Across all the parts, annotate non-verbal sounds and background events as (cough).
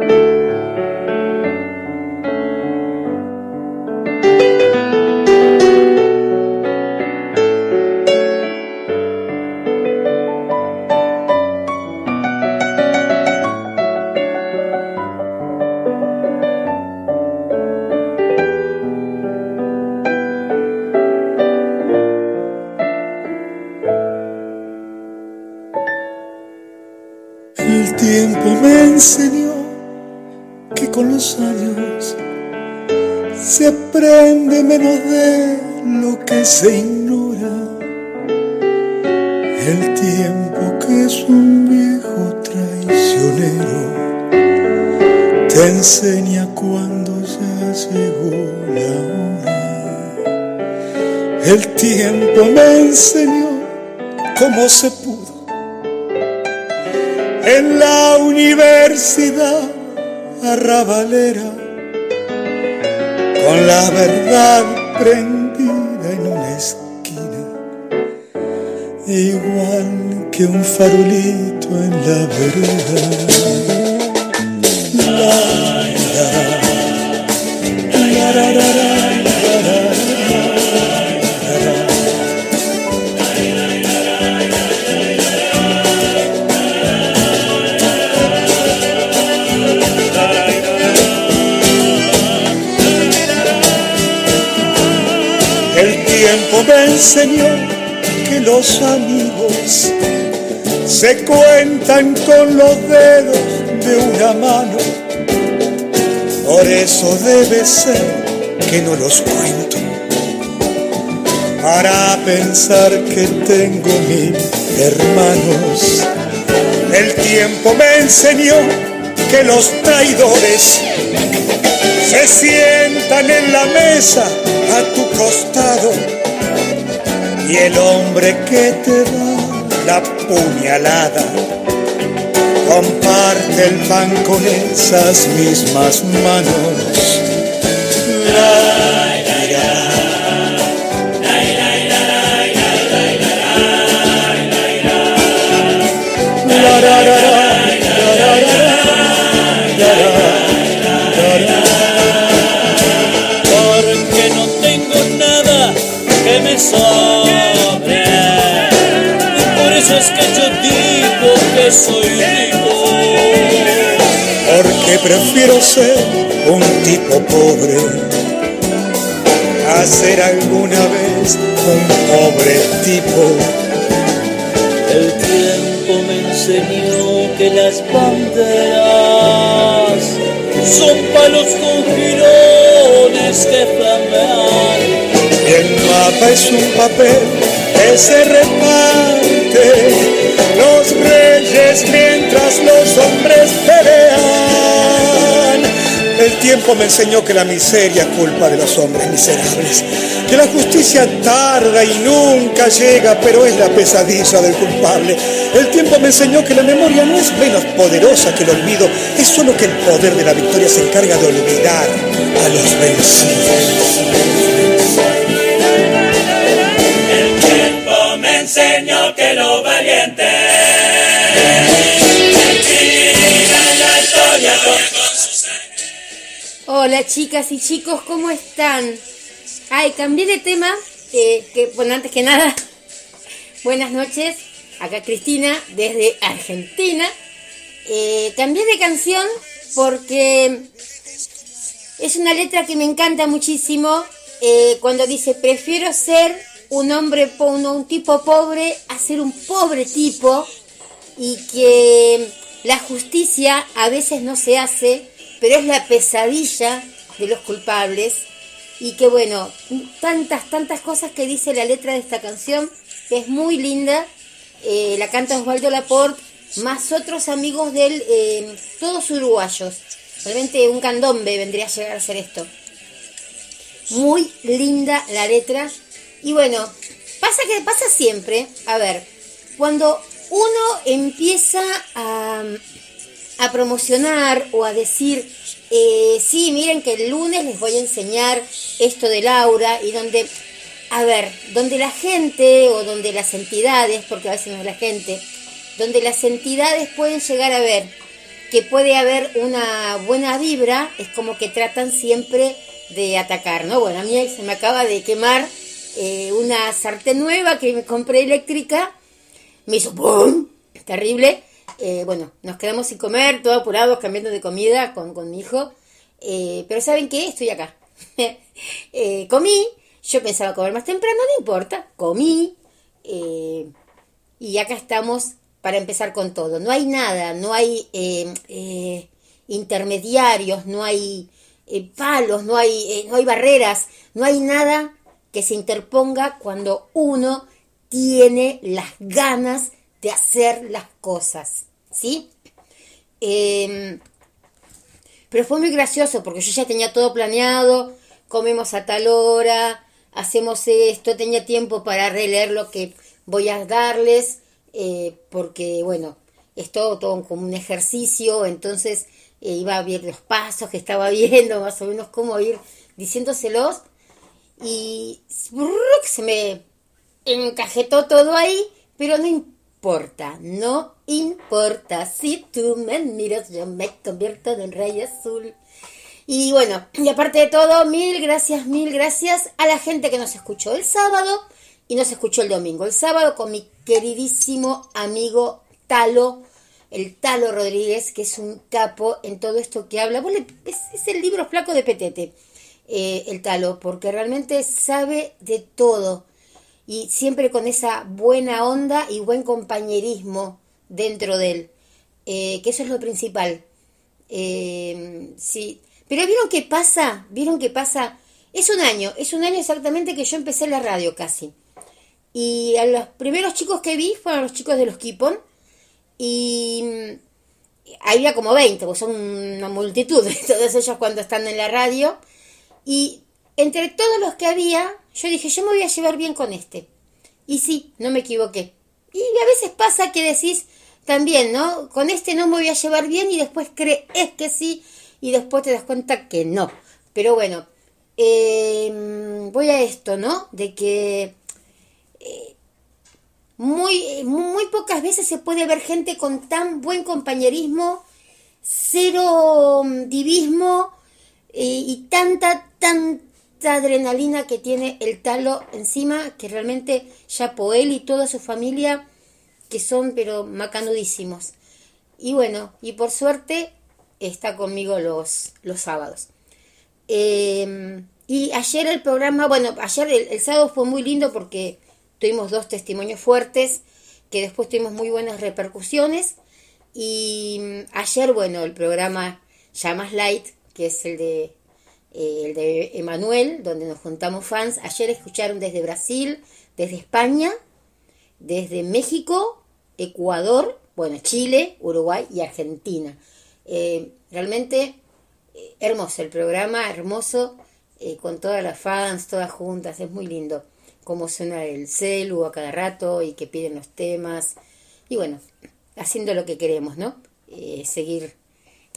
se Por eso debe ser que no los cuento. Para pensar que tengo mil hermanos. El tiempo me enseñó que los traidores se sientan en la mesa a tu costado y el hombre que te da la puñalada comparte el pan con esas mismas manos. Prefiero ser un tipo pobre a ser alguna vez un pobre tipo. El tiempo me enseñó que las banderas son palos con girones que flamean. Y el mapa es un papel que se reparte los reyes tiempo me enseñó que la miseria culpa de los hombres miserables, que la justicia tarda y nunca llega, pero es la pesadilla del culpable. El tiempo me enseñó que la memoria no es menos poderosa que el olvido, es solo que el poder de la victoria se encarga de olvidar a los vencidos. Hola chicas y chicos, ¿cómo están? Ay, cambié de tema, que bueno, antes que nada, (laughs) buenas noches, acá Cristina desde Argentina. Eh, cambié de canción porque es una letra que me encanta muchísimo eh, cuando dice, prefiero ser un hombre, un tipo pobre a ser un pobre tipo y que la justicia a veces no se hace, pero es la pesadilla de los culpables y que bueno, tantas, tantas cosas que dice la letra de esta canción, que es muy linda, eh, la canta Osvaldo Laporte, más otros amigos de él, eh, todos uruguayos. Realmente un candombe vendría a llegar a ser esto. Muy linda la letra y bueno, pasa que pasa siempre, a ver, cuando uno empieza a, promocionar o a decir, eh, sí, miren que el lunes les voy a enseñar esto de Laura y donde, a ver, donde la gente o donde las entidades, porque a veces no es la gente, donde las entidades pueden llegar a ver que puede haber una buena vibra, es como que tratan siempre de atacar, ¿no? Bueno, a mí se me acaba de quemar eh, una sartén nueva que me compré eléctrica, me hizo ¡pum! Terrible. Eh, bueno, nos quedamos sin comer, todos apurados, cambiando de comida con, con mi hijo. Eh, pero ¿saben qué? Estoy acá. (laughs) comí, yo pensaba comer más temprano, no importa, comí. y acá estamos para empezar con todo. No hay nada, no hay intermediarios, no hay palos, no hay, no hay barreras, no hay nada que se interponga cuando uno tiene las ganas de hacer las cosas, ¿sí? Em, pero fue muy gracioso porque yo ya tenía todo planeado, comemos a tal hora, hacemos esto, tenía tiempo para releer lo que voy a darles, eh, porque bueno, es todo, como un ejercicio, entonces eh, iba a ver los pasos que estaba (laughs) viendo, más o menos cómo ir diciéndoselos, y se me encajetó todo ahí, pero no importa, no importa. Si tú me miras, yo me convierto en rey azul. Y bueno, y aparte de todo, mil gracias, mil gracias a la gente que nos escuchó el sábado y nos escuchó el domingo. El sábado con mi queridísimo amigo Talo, el Talo Rodríguez, que es un capo en todo esto que habla. es, es el libro flaco de Petete. Eh, el talo, porque realmente sabe de todo y siempre con esa buena onda y buen compañerismo dentro de él, eh, que eso es lo principal. Eh, sí, pero vieron qué pasa, vieron qué pasa. Es un año, es un año exactamente que yo empecé la radio casi. Y a los primeros chicos que vi fueron los chicos de los Kipon. Y mm, había como 20, pues son una multitud, (laughs) todos ellos cuando están en la radio. Y entre todos los que había, yo dije, yo me voy a llevar bien con este. Y sí, no me equivoqué. Y a veces pasa que decís también, ¿no? Con este no me voy a llevar bien y después crees que sí y después te das cuenta que no. Pero bueno, em, voy a esto, ¿no? De que eh, muy, muy pocas veces se puede ver gente con tan buen compañerismo, cero mm, divismo y tanta, adrenalina que tiene el talo encima, que realmente ya él y toda su familia, que son pero macanudísimos. Y bueno, y por suerte está conmigo los, los sábados. Em, y ayer el programa, bueno, ayer el, sábado fue muy lindo porque tuvimos dos testimonios fuertes, que después tuvimos muy buenas repercusiones. Y mm, ayer, bueno, el programa ya más light, que es el de, eh, el de Emanuel, donde nos juntamos fans. Ayer escucharon desde Brasil, desde España, desde México, Ecuador, bueno, Chile, Uruguay y Argentina. Eh, realmente eh, hermoso el programa, hermoso, con todas las fans, todas juntas, es muy lindo cómo suena el celu a cada rato y que piden los temas. Y bueno, haciendo lo que queremos, ¿no? seguir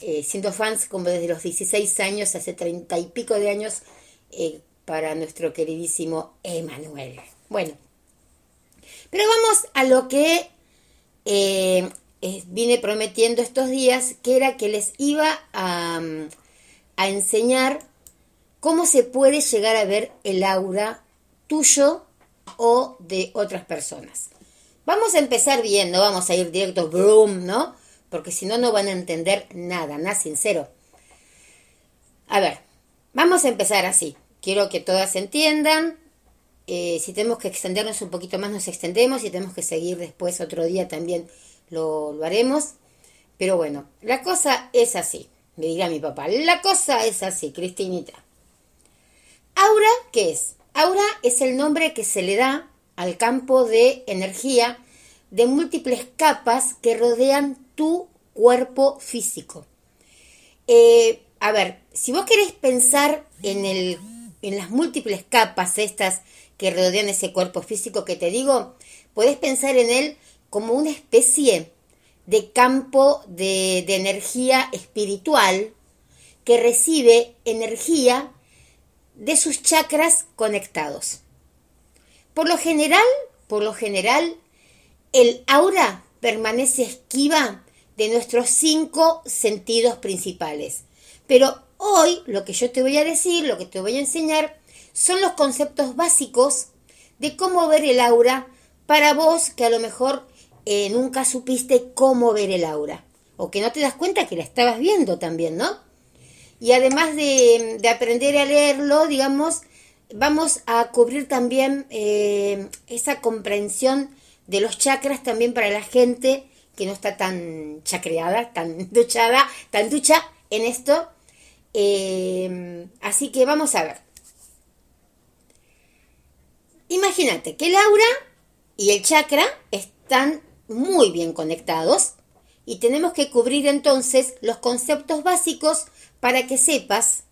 eh, siendo fans como desde los 16 años, hace 30 y pico de años, eh, para nuestro queridísimo Emanuel. Bueno, pero vamos a lo que eh, vine prometiendo estos días, que era que les iba a, a enseñar cómo se puede llegar a ver el aura tuyo o de otras personas. Vamos a empezar bien, no vamos a ir directo, boom, ¿no? Porque si no, no van a entender nada, nada sincero. A ver, vamos a empezar así. Quiero que todas entiendan. Eh, si tenemos que extendernos un poquito más, nos extendemos. Si tenemos que seguir después otro día, también lo, haremos. Pero bueno, la cosa es así. Me dirá mi papá, la cosa es así, Cristinita. Aura, ¿qué es? Aura es el nombre que se le da al campo de energía de múltiples capas que rodean tu cuerpo físico. Eh, a ver, si vos querés pensar en, el, en las múltiples capas estas que rodean ese cuerpo físico que te digo, podés pensar en él como una especie de campo de, de energía espiritual que recibe energía de sus chakras conectados. Por lo general, por lo general, el aura permanece esquiva de nuestros cinco sentidos principales. Pero hoy lo que yo te voy a decir, lo que te voy a enseñar, son los conceptos básicos de cómo ver el aura para vos que a lo mejor eh, nunca supiste cómo ver el aura o que no te das cuenta que la estabas viendo también, ¿no? Y además de, aprender a leerlo, digamos, vamos a cubrir también eh, esa comprensión de los chakras también para la gente que no está tan chacreada, tan (laughs) duchada, tan ducha en esto. Eh, así que vamos a ver. Imagínate que el aura y el chakra están muy bien conectados y tenemos que cubrir entonces los conceptos básicos para que sepas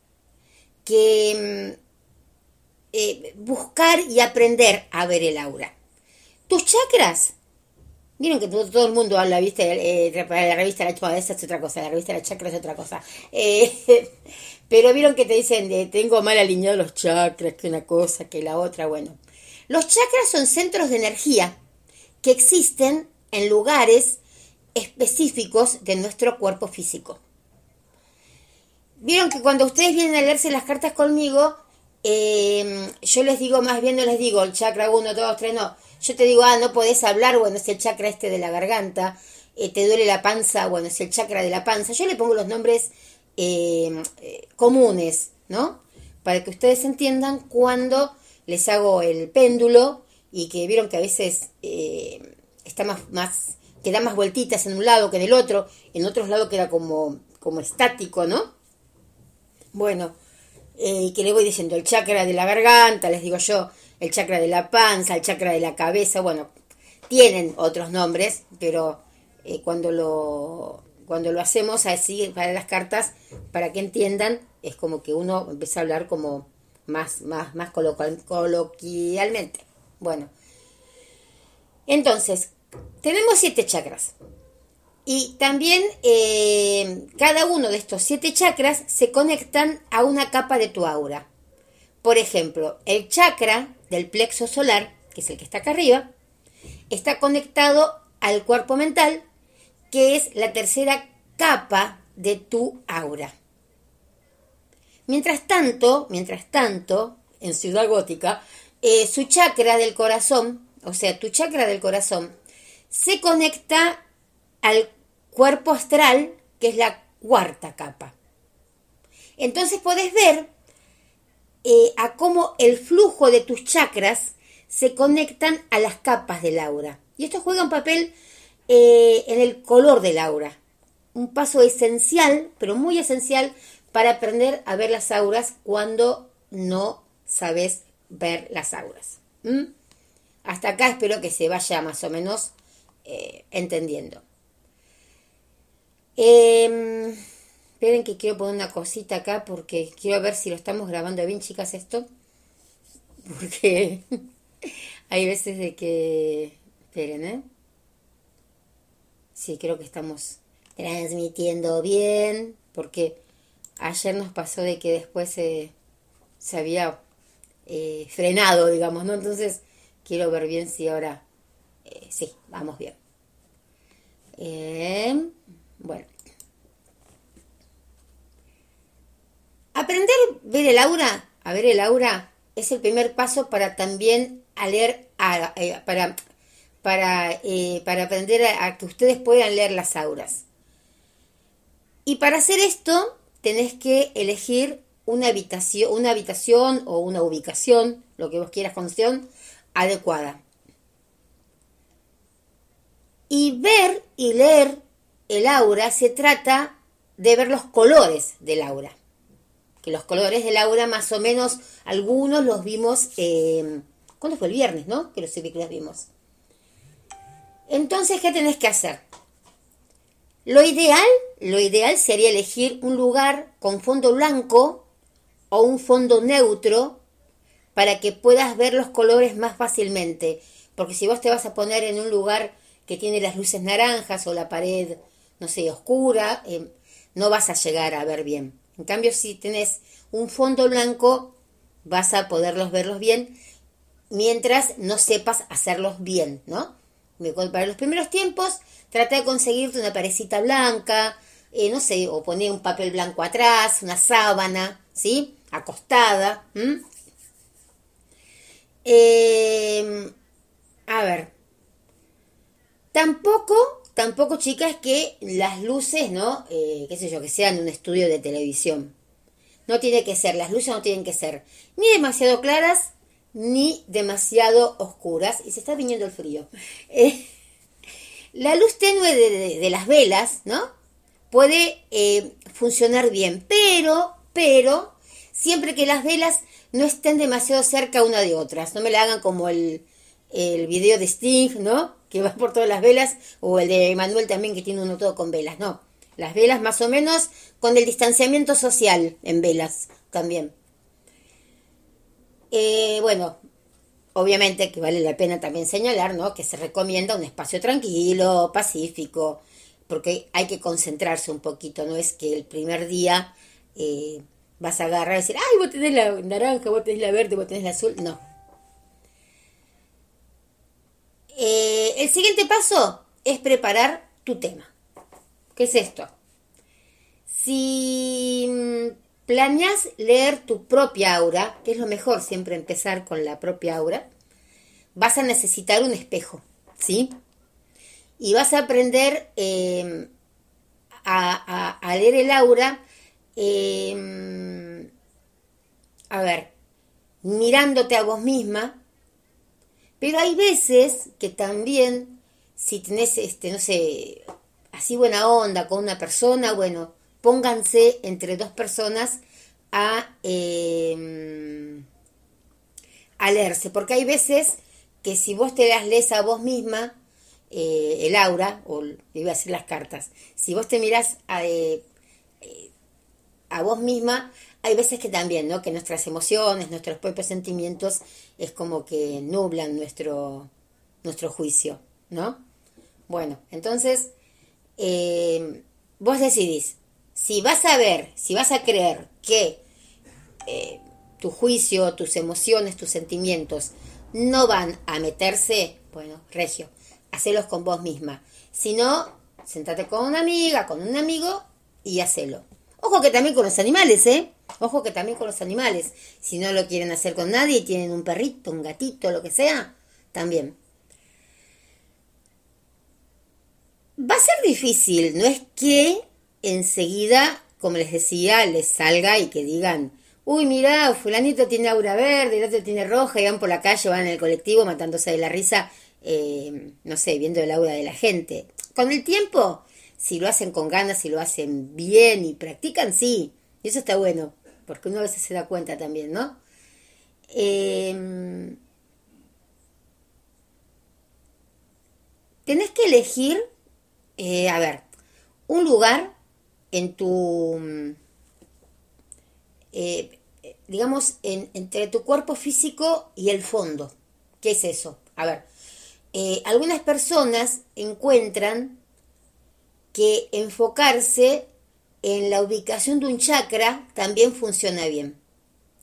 que mm, eh, buscar y aprender a ver el aura. Tus chakras, miren que todo, el mundo habla, viste, eh, la revista La Chakra es otra cosa, la revista La Chakra es otra cosa. Eh, (laughs) pero vieron que te dicen, de, tengo mal alineados los chakras, que una cosa, que la otra, bueno. Los chakras son centros de energía que existen en lugares específicos de nuestro cuerpo físico. Vieron que cuando ustedes vienen a leerse las cartas conmigo, em, yo les digo, más bien no les digo el chakra 1, 2, 3, no. Yo te digo, ah, no podés hablar, bueno, es el chakra este de la garganta, eh, te duele la panza, bueno, es el chakra de la panza. Yo le pongo los nombres em, eh, comunes, ¿no? Para que ustedes entiendan cuando les hago el péndulo y que vieron que a veces eh, está más, más, que da más vueltitas en un lado que en el otro, en otros lados queda como, como estático, ¿no? Bueno, eh, que le voy diciendo el chakra de la garganta, les digo yo, el chakra de la panza, el chakra de la cabeza, bueno, tienen otros nombres, pero eh, cuando lo cuando lo hacemos así para las cartas, para que entiendan, es como que uno empieza a hablar como más, más, más coloquialmente. Bueno, entonces, tenemos siete chakras. Y también eh, cada uno de estos siete chakras se conectan a una capa de tu aura. Por ejemplo, el chakra del plexo solar, que es el que está acá arriba, está conectado al cuerpo mental, que es la tercera capa de tu aura. Mientras tanto, mientras tanto, en Ciudad Gótica, eh, su chakra del corazón, o sea, tu chakra del corazón, se conecta al cuerpo astral, que es la cuarta capa. Entonces puedes ver eh, a cómo el flujo de tus chakras se conectan a las capas del aura. Y esto juega un papel eh, en el color del aura. Un paso esencial, pero muy esencial, para aprender a ver las auras cuando no sabes ver las auras. Hasta acá espero que se vaya más o menos eh, entendiendo. Eh, esperen que quiero poner una cosita acá porque quiero ver si lo estamos grabando bien, chicas, esto. (laughs) Porque hay veces de que... Esperen, ¿eh? Sí, creo que estamos transmitiendo bien porque ayer nos pasó de que después se, se había eh, frenado, digamos, ¿no? Entonces quiero ver bien si ahora, eh, sí, vamos bien. Eh, bueno. Aprender a ver el aura, a ver el aura, es el primer paso para también a leer, para, para, para aprender a que ustedes puedan leer las auras. Y para hacer esto, tenés que elegir una habitación, una habitación o una ubicación, lo que vos quieras con adecuada. Y ver y leer el aura se trata de ver los colores del aura. Que los colores del aura más o menos algunos los vimos, eh, ¿cuándo fue el viernes, no? Que los los vimos. Entonces, ¿qué tenés que hacer? Lo ideal, lo ideal sería elegir un lugar con fondo blanco o un fondo neutro para que puedas ver los colores más fácilmente. Porque si vos te vas a poner en un lugar que tiene las luces naranjas o la pared, no sé, oscura, eh, no vas a llegar a ver bien. En cambio, si tenés un fondo blanco, vas a poderlos verlos bien mientras no sepas hacerlos bien, ¿no? Para los primeros tiempos trata de conseguirte una parecita blanca, eh, no sé, o poner un papel blanco atrás, una sábana, ¿sí? Acostada. Em, a ver. Tampoco, tampoco, chicas, que las luces, ¿no? Eh, qué sé yo, que sean un estudio de televisión. No tiene que ser, las luces no tienen que ser ni demasiado claras ni demasiado oscuras. Y se está viniendo el frío. (laughs) Eh, la luz tenue de, las velas, ¿no? Puede eh, funcionar bien, pero, pero, siempre que las velas no estén demasiado cerca una de otras. No me la hagan como el, el video de Sting, ¿no? Que va por todas las velas, o el de Manuel también, que tiene uno todo con velas, no. Las velas más o menos con el distanciamiento social en velas también. Eh, bueno, obviamente que vale la pena también señalar, ¿no? Que se recomienda un espacio tranquilo, pacífico, porque hay que concentrarse un poquito, no es que el primer día eh, vas a agarrar y decir, ay, vos tenés la naranja, vos tenés la verde, vos tenés la azul, no. Eh, el siguiente paso es preparar tu tema. ¿Qué es esto? Si mm, planeas leer tu propia aura, que es lo mejor siempre empezar con la propia aura, vas a necesitar un espejo, ¿sí? Y vas a aprender em, a, leer el aura, em, a ver, mirándote a vos misma, pero hay veces que también, si tenés, este, no sé, así buena onda con una persona, bueno, pónganse entre dos personas a, eh, a leerse, porque hay veces que si vos te las lees a vos misma, eh, el aura, o iba a decir las cartas, si vos te mirás a, eh, a vos misma, hay veces que también, ¿no? Que nuestras emociones, nuestros propios sentimientos es como que nublan nuestro, nuestro juicio, ¿no? Bueno, entonces, eh, vos decidís, si vas a ver, si vas a creer que eh, tu juicio, tus emociones, tus sentimientos no van a meterse, bueno, regio, hacelos con vos misma. Si no, sentate con una amiga, con un amigo y hacelo. Ojo que también con los animales, ¿eh? Ojo que también con los animales. Si no lo quieren hacer con nadie y tienen un perrito, un gatito, lo que sea, también. Va a ser difícil, no es que enseguida, como les decía, les salga y que digan, uy, mira, fulanito tiene aura verde, el otro tiene roja, y van por la calle, van en el colectivo matándose de la risa, eh, no sé, viendo el aura de la gente. Con el tiempo, si lo hacen con ganas, si lo hacen bien y practican, sí, y eso está bueno, porque uno a veces se da cuenta también, ¿no? Em, tenés que elegir, eh, a ver, un lugar en tu, eh, digamos, entre tu cuerpo físico y el fondo. ¿Qué es eso? A ver, eh, algunas personas encuentran que enfocarse en la ubicación de un chakra también funciona bien.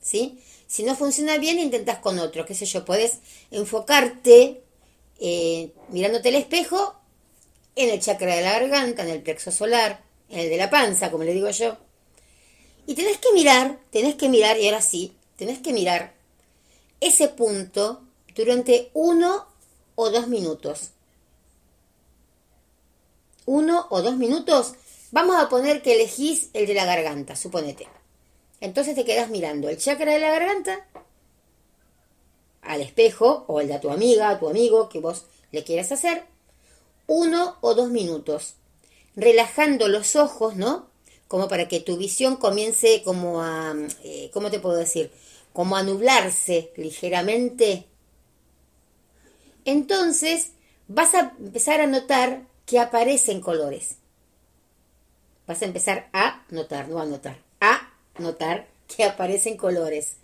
¿Sí? Si no funciona bien, intentas con otro. ¿Qué sé yo? Puedes enfocarte eh, mirándote el espejo en el chakra de la garganta, en el plexo solar, en el de la panza, como le digo yo. Y tenés que mirar, tenés que mirar, y ahora sí, tenés que mirar ese punto durante uno o dos minutos. Uno o dos minutos, vamos a poner que elegís el de la garganta, suponete. Entonces te quedas mirando el chakra de la garganta al espejo o el de tu amiga, a tu amigo que vos le quieras hacer, uno o dos minutos, relajando los ojos, ¿no? Como para que tu visión comience como a, eh, ¿cómo te puedo decir? Como a nublarse ligeramente. Entonces vas a empezar a notar que aparecen colores. Vas a empezar a notar, no a notar, a notar que aparecen colores.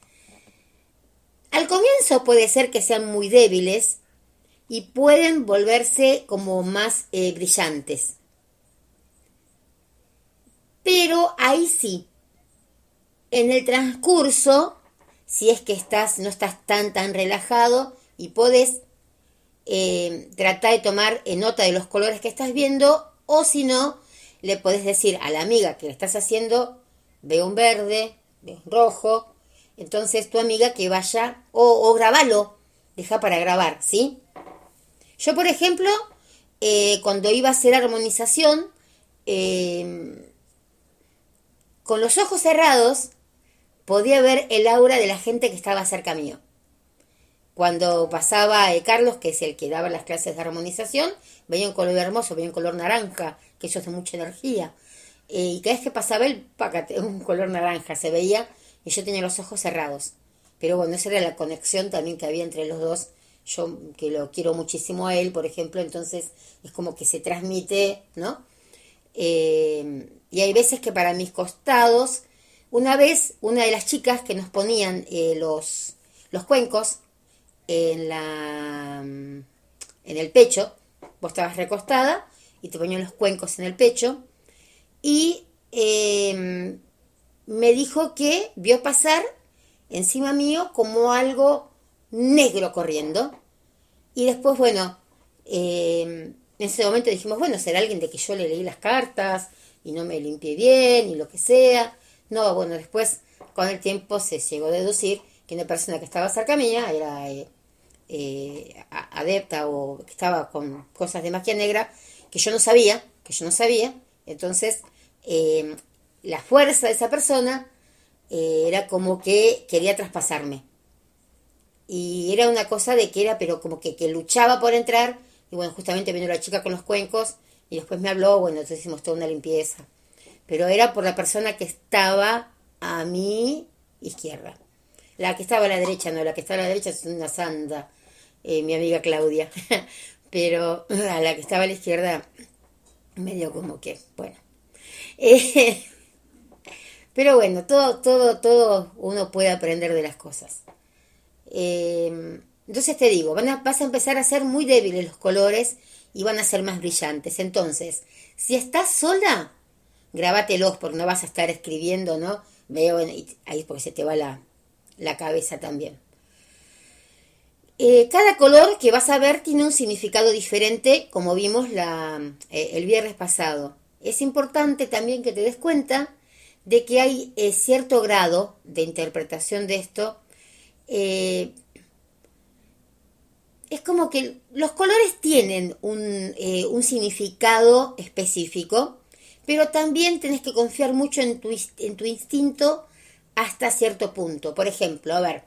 Al comienzo puede ser que sean muy débiles, y pueden volverse como más eh, brillantes. Pero ahí sí, en el transcurso, si es que estás, no estás tan tan relajado y puedes eh, trata de tomar nota de los colores que estás viendo o si no, le podés decir a la amiga que le estás haciendo, ve un verde, ve un rojo, entonces tu amiga que vaya o, o grabalo, deja para grabar, ¿sí? Yo, por ejemplo, eh, cuando iba a hacer armonización, eh, con los ojos cerrados, podía ver el aura de la gente que estaba cerca mío. Cuando pasaba eh, Carlos, que es el que daba las clases de armonización, veía un color hermoso, veía un color naranja, que eso es de mucha energía. y cada vez que pasaba él, (laughs) un color naranja se veía, y yo tenía los ojos cerrados. Pero bueno, esa era la conexión también que había entre los dos yo que lo quiero muchísimo a él, por ejemplo, entonces es como que se transmite, ¿no? Eh, y hay veces que para mis costados, una vez una de las chicas que nos ponían eh, los cuencos en, la, en el pecho, vos estabas recostada y te ponían los cuencos en el pecho, y eh, me dijo que vio pasar encima mío como algo negro corriendo. Y después, bueno, eh, en ese momento dijimos, bueno, será alguien de que yo le leí las cartas y no me limpié bien y lo que sea. No, bueno, después con el tiempo se llegó a deducir que una persona que estaba cerca mía era eh, eh, adepta o que estaba con cosas de magia negra que yo no sabía, que yo no sabía. Entonces, la fuerza de esa persona era como que quería traspasarme y era una cosa de que era, pero como que, que luchaba por entrar, y bueno, justamente vino la chica con los cuencos, y después me habló, bueno, entonces hicimos toda una limpieza. Pero era por la persona que estaba a mi izquierda. La que estaba a la derecha, no, la que estaba a la derecha es una santa, eh, mi amiga Claudia. (laughs) Pero a la que estaba a la izquierda, medio como que, bueno. (laughs) pero bueno, todo, todo, todo uno puede aprender de las cosas. Em, entonces te digo, van a, vas a empezar a ser muy débiles los colores y van a ser más brillantes. Entonces, si estás sola, grábatelos porque no vas a estar escribiendo, ¿no? Veo ahí porque se te va la, la cabeza también. Eh, cada color que vas a ver tiene un significado diferente, como vimos eh, el viernes pasado. Es importante también que te des cuenta de que hay eh, cierto grado de interpretación de esto es como que los colores tienen un, significado específico, pero también tenés que confiar mucho en tu, en tu instinto hasta cierto punto. Por ejemplo, a ver,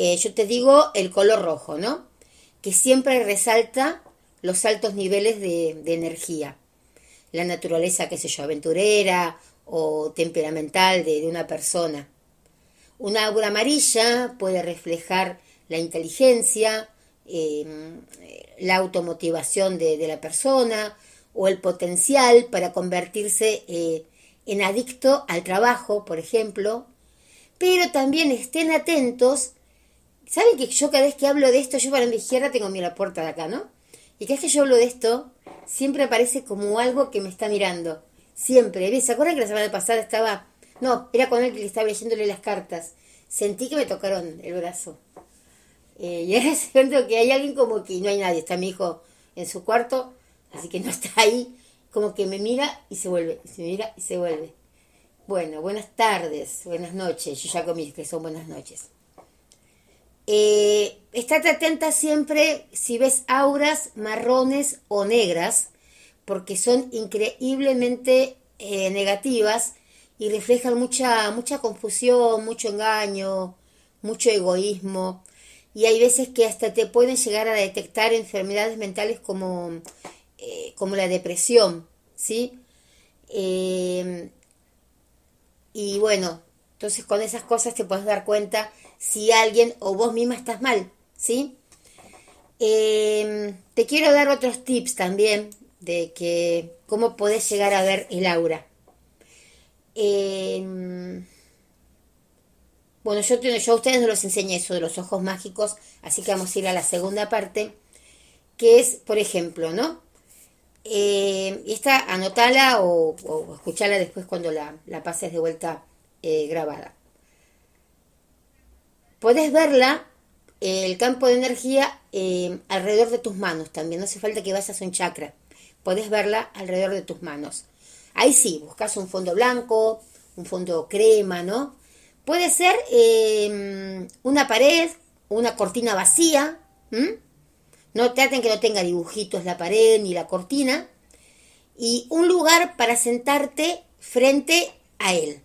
eh, yo te digo el color rojo, ¿no? Que siempre resalta los altos niveles de, de energía. La naturaleza, qué sé yo, aventurera o temperamental de, de una persona. Una aura amarilla puede reflejar la inteligencia, em, la automotivación de, la persona o el potencial para convertirse eh, en adicto al trabajo, por ejemplo. Pero también estén atentos. ¿Saben que yo cada vez que hablo de esto, yo para mi izquierda tengo mi la puerta de acá, ¿no? Y cada vez que yo hablo de esto, siempre aparece como algo que me está mirando. Siempre. ¿Se acuerdan que la semana pasada estaba no, era con él que le estaba leyéndole las cartas. Sentí que me tocaron el brazo. Eh, y ahora (laughs) siento que hay alguien como que no hay nadie. Está mi hijo en su cuarto, así que no está ahí. Como que me mira y se vuelve, se mira y se vuelve. Bueno, buenas tardes, buenas noches. Yo ya comí que son buenas noches. Eh, estate atenta siempre si ves auras marrones o negras, porque son increíblemente eh, negativas y reflejan mucha, mucha confusión, mucho engaño, mucho egoísmo. Y hay veces que hasta te pueden llegar a detectar enfermedades mentales como, eh, como la depresión, ¿sí? Eh, y bueno, entonces con esas cosas te puedes dar cuenta si alguien o vos misma estás mal, ¿sí? Eh, te quiero dar otros tips también de que cómo podés llegar a ver el aura. Em, bueno, yo, yo a ustedes no los enseñé eso de los ojos mágicos, así que vamos a ir a la segunda parte, que es, por ejemplo, ¿no? Eh, esta anotala o, o escuchala después cuando la, pases de vuelta eh, grabada. Podés verla, el campo de energía, eh, alrededor de tus manos también, no hace falta que vayas a un chakra, podés verla alrededor de tus manos. Ahí sí, buscas un fondo blanco, un fondo crema, ¿no? Puede ser em, una pared, una cortina vacía, no traten que no tenga dibujitos la pared ni la cortina, y un lugar para sentarte frente a él.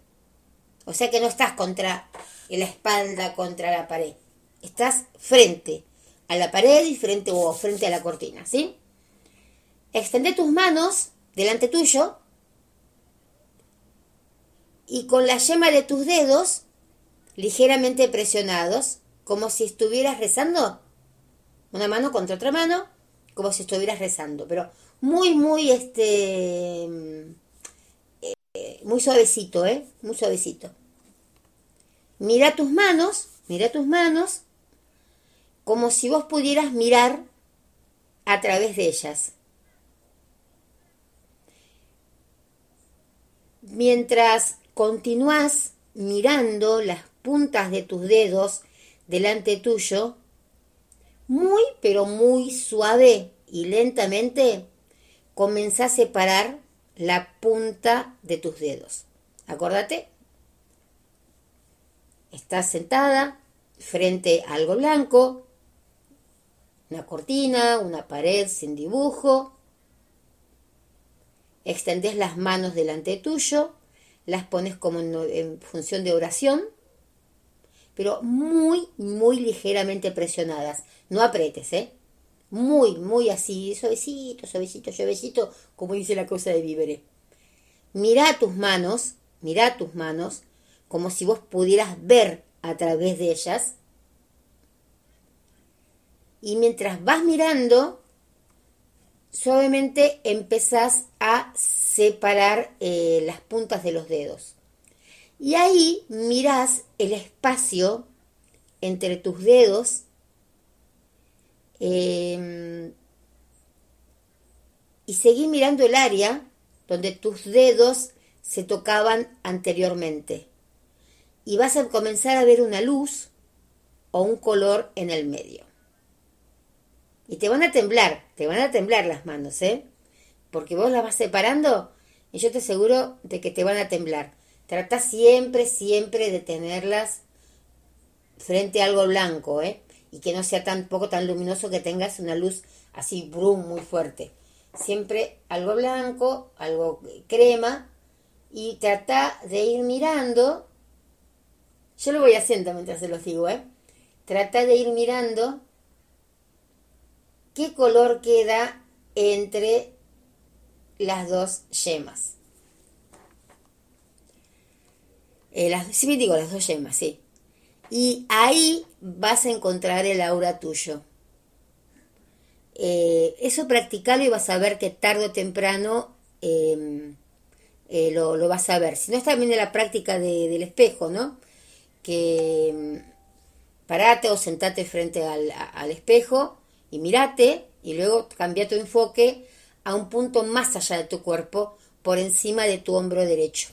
O sea que no estás contra la espalda, contra la pared. Estás frente a la pared y frente o frente a la cortina, ¿sí? Extende tus manos delante tuyo y con la yema de tus dedos ligeramente presionados, como si estuvieras rezando, una mano contra otra mano, como si estuvieras rezando, pero muy, muy, este, eh, muy suavecito, ¿eh? Muy suavecito. Mira tus manos, mira tus manos, como si vos pudieras mirar a través de ellas. Mientras continúas mirando las puntas de tus dedos delante tuyo, muy pero muy suave y lentamente comenzá a separar la punta de tus dedos. Acordate, estás sentada frente a algo blanco, una cortina, una pared sin dibujo. Extendés las manos delante tuyo, las pones como en, función de oración, pero muy, muy ligeramente presionadas. No apretes, ¿eh? Muy, muy así, suavecito, suavecito, suavecito, como dice la cosa de Vivere. Mira tus manos, mira tus manos, como si vos pudieras ver a través de ellas y mientras vas mirando, suavemente empezás a separar eh, las puntas de los dedos. Y ahí mirás el espacio entre tus dedos em, y seguí mirando el área donde tus dedos se tocaban anteriormente. Y vas a comenzar a ver una luz o un color en el medio. Y te van a temblar, te van a temblar las manos, ¿eh? Porque vos las vas separando y yo te aseguro de que te van a temblar. Trata siempre, siempre de tenerlas frente a algo blanco, ¿eh? Y que no sea tan poco tan luminoso que tengas una luz así brum muy fuerte. Siempre algo blanco, algo crema y trata de ir mirando. Yo lo voy haciendo mientras se los digo, ¿eh? Trata de ir mirando qué color queda entre las dos yemas. Eh, las, sí me digo las dos yemas, sí. Y ahí vas a encontrar el aura tuyo. Eh, eso practicalo y vas a ver que tarde o temprano em, eh, lo, vas a ver. Si no, está también de la práctica del espejo, ¿no? Que em, parate o sentate frente al, espejo y mirate y luego cambia tu enfoque a un punto más allá de tu cuerpo, por encima de tu hombro derecho.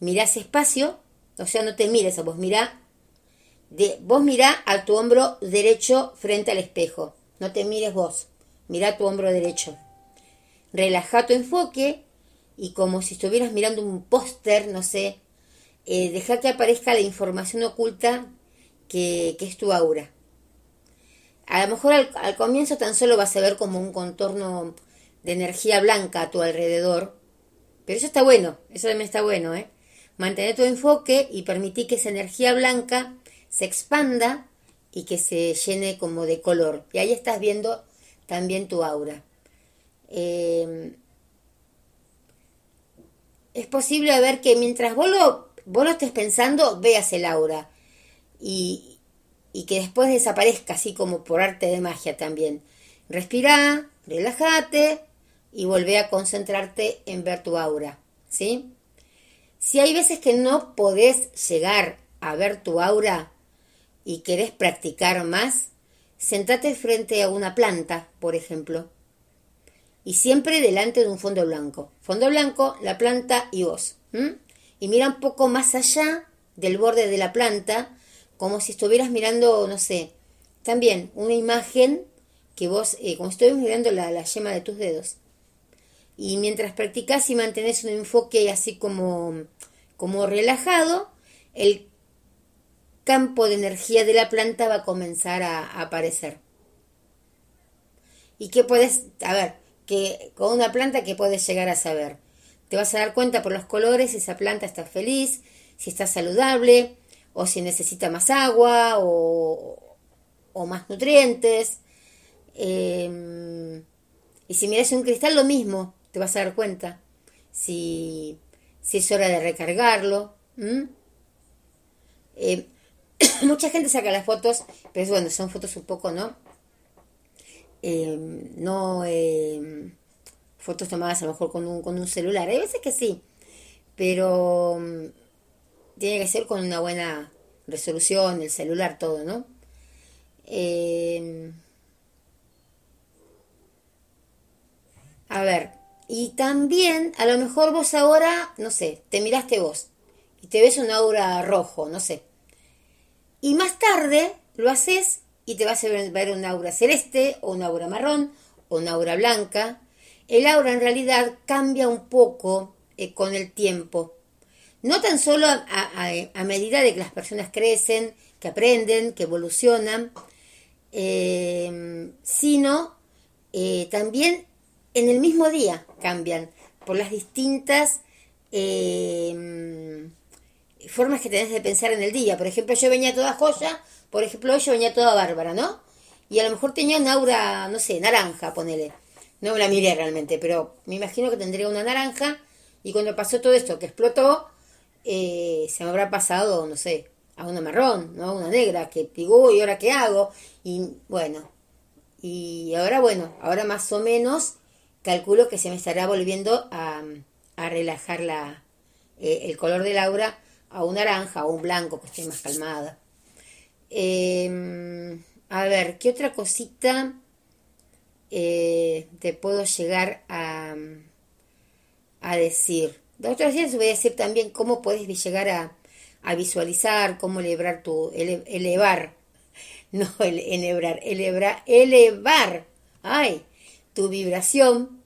Mira ese espacio, o sea, no te mires a vos, mira, de, vos mira a tu hombro derecho frente al espejo, no te mires vos, mira tu hombro derecho. Relaja tu enfoque y como si estuvieras mirando un póster, no sé, eh, deja que aparezca la información oculta que, que es tu aura. A lo mejor al, comienzo tan solo vas a ver como un contorno de energía blanca a tu alrededor, pero eso está bueno, eso también está bueno, ¿eh? Mantener tu enfoque y permitir que esa energía blanca se expanda y que se llene como de color. Y ahí estás viendo también tu aura. Em, es posible ver que mientras vos lo, vos lo estés pensando, veas el aura. Y, que después desaparezca así como por arte de magia también. Respira, relájate y volvé a concentrarte en ver tu aura, ¿sí? Si hay veces que no podés llegar a ver tu aura y querés practicar más, sentate frente a una planta, por ejemplo, y siempre delante de un fondo blanco. Fondo blanco, la planta y vos. Y mira un poco más allá del borde de la planta como si estuvieras mirando, no sé, también una imagen que vos, eh, como estoy mirando la, la yema de tus dedos, y mientras practicas y mantenés un enfoque así como, como relajado, el campo de energía de la planta va a comenzar a, aparecer. ¿Y qué puedes, a ver, que con una planta que puedes llegar a saber? Te vas a dar cuenta por los colores si esa planta está feliz, si está saludable, o si necesita más agua o, o más nutrientes. Em, y si miras un cristal, lo mismo, te vas a dar cuenta. Si, si es hora de recargarlo. Eh, (coughs) mucha gente saca las fotos, pero bueno, son fotos un poco, ¿no? Em, no em, fotos tomadas a lo mejor con un, con un celular. Hay veces que sí, pero tiene que ser con una buena resolución, el celular, todo, ¿no? Em, a ver, y también, a lo mejor vos ahora, no sé, te miraste vos y te ves un aura rojo, no sé. Y más tarde lo haces y te vas a ver un aura celeste o un aura marrón o una aura blanca. El aura en realidad cambia un poco eh, con el tiempo. No tan solo a, medida de que las personas crecen, que aprenden, que evolucionan, eh, sino eh, también en el mismo día cambian por las distintas eh, formas que tenés de pensar en el día. Por ejemplo, yo venía toda joya, por ejemplo, hoy yo venía toda bárbara, ¿no? Y a lo mejor tenía una aura, no sé, naranja, ponele. No la miré realmente, pero me imagino que tendría una naranja. Y cuando pasó todo esto que explotó, eh, se me habrá pasado, no sé, a una marrón, ¿no? A una negra que pigó y ahora qué hago. Y bueno, y ahora bueno, ahora más o menos calculo que se me estará volviendo a, a relajar la, eh, el color del aura a un naranja o un blanco que esté más calmada. Em, a ver, ¿qué otra cosita eh, te puedo llegar a, a decir? De otros días voy a decir también cómo puedes llegar a, visualizar, cómo elevar tu, elevar, (laughs) no enhebrar, elevar, ay, tu vibración.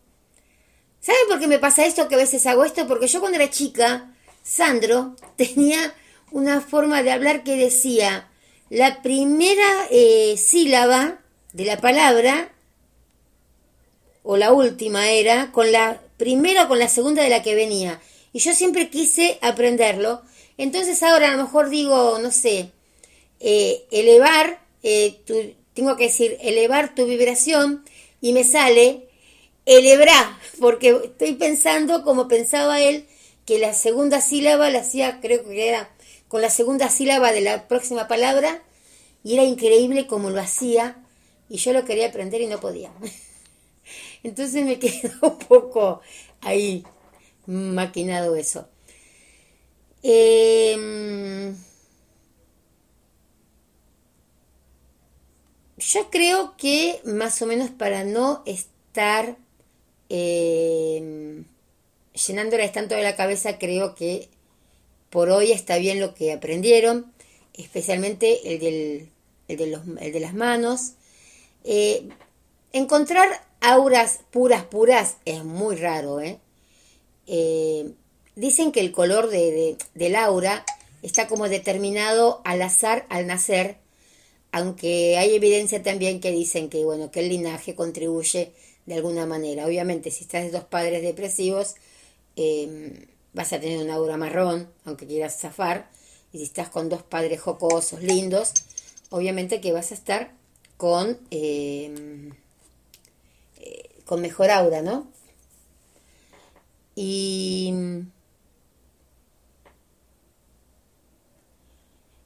¿Saben por qué me pasa esto? Que a veces hago esto, porque yo cuando era chica, Sandro (laughs) tenía una forma de hablar que decía la primera eh, sílaba de la palabra, o la última era, con la primero con la segunda de la que venía. Y yo siempre quise aprenderlo. Entonces ahora a lo mejor digo, no sé, eh, elevar, eh, tengo que decir, elevar tu vibración y me sale elebra, porque estoy pensando como pensaba él, que la segunda sílaba la hacía, creo que era con la segunda sílaba de la próxima palabra, y era increíble como lo hacía, y yo lo quería aprender y no podía. (laughs) Entonces me (laughs) quedó un poco ahí maquinado eso. Em, yo creo que más o menos para no estar eh, llenándoles tanto de la cabeza, creo que por hoy está bien lo que aprendieron, especialmente el, del, el, de, los, el de las manos. Eh, encontrar auras puras, puras, es muy raro, ¿eh? eh dicen que el color de, del aura está como determinado al azar al nacer, aunque hay evidencia también que dicen que, bueno, que el linaje contribuye de alguna manera. Obviamente, si estás de dos padres depresivos, em, vas a tener un aura marrón, aunque quieras zafar. Y si estás con dos padres jocosos, lindos, obviamente que vas a estar con... Em, con mejor aura, ¿no? Y...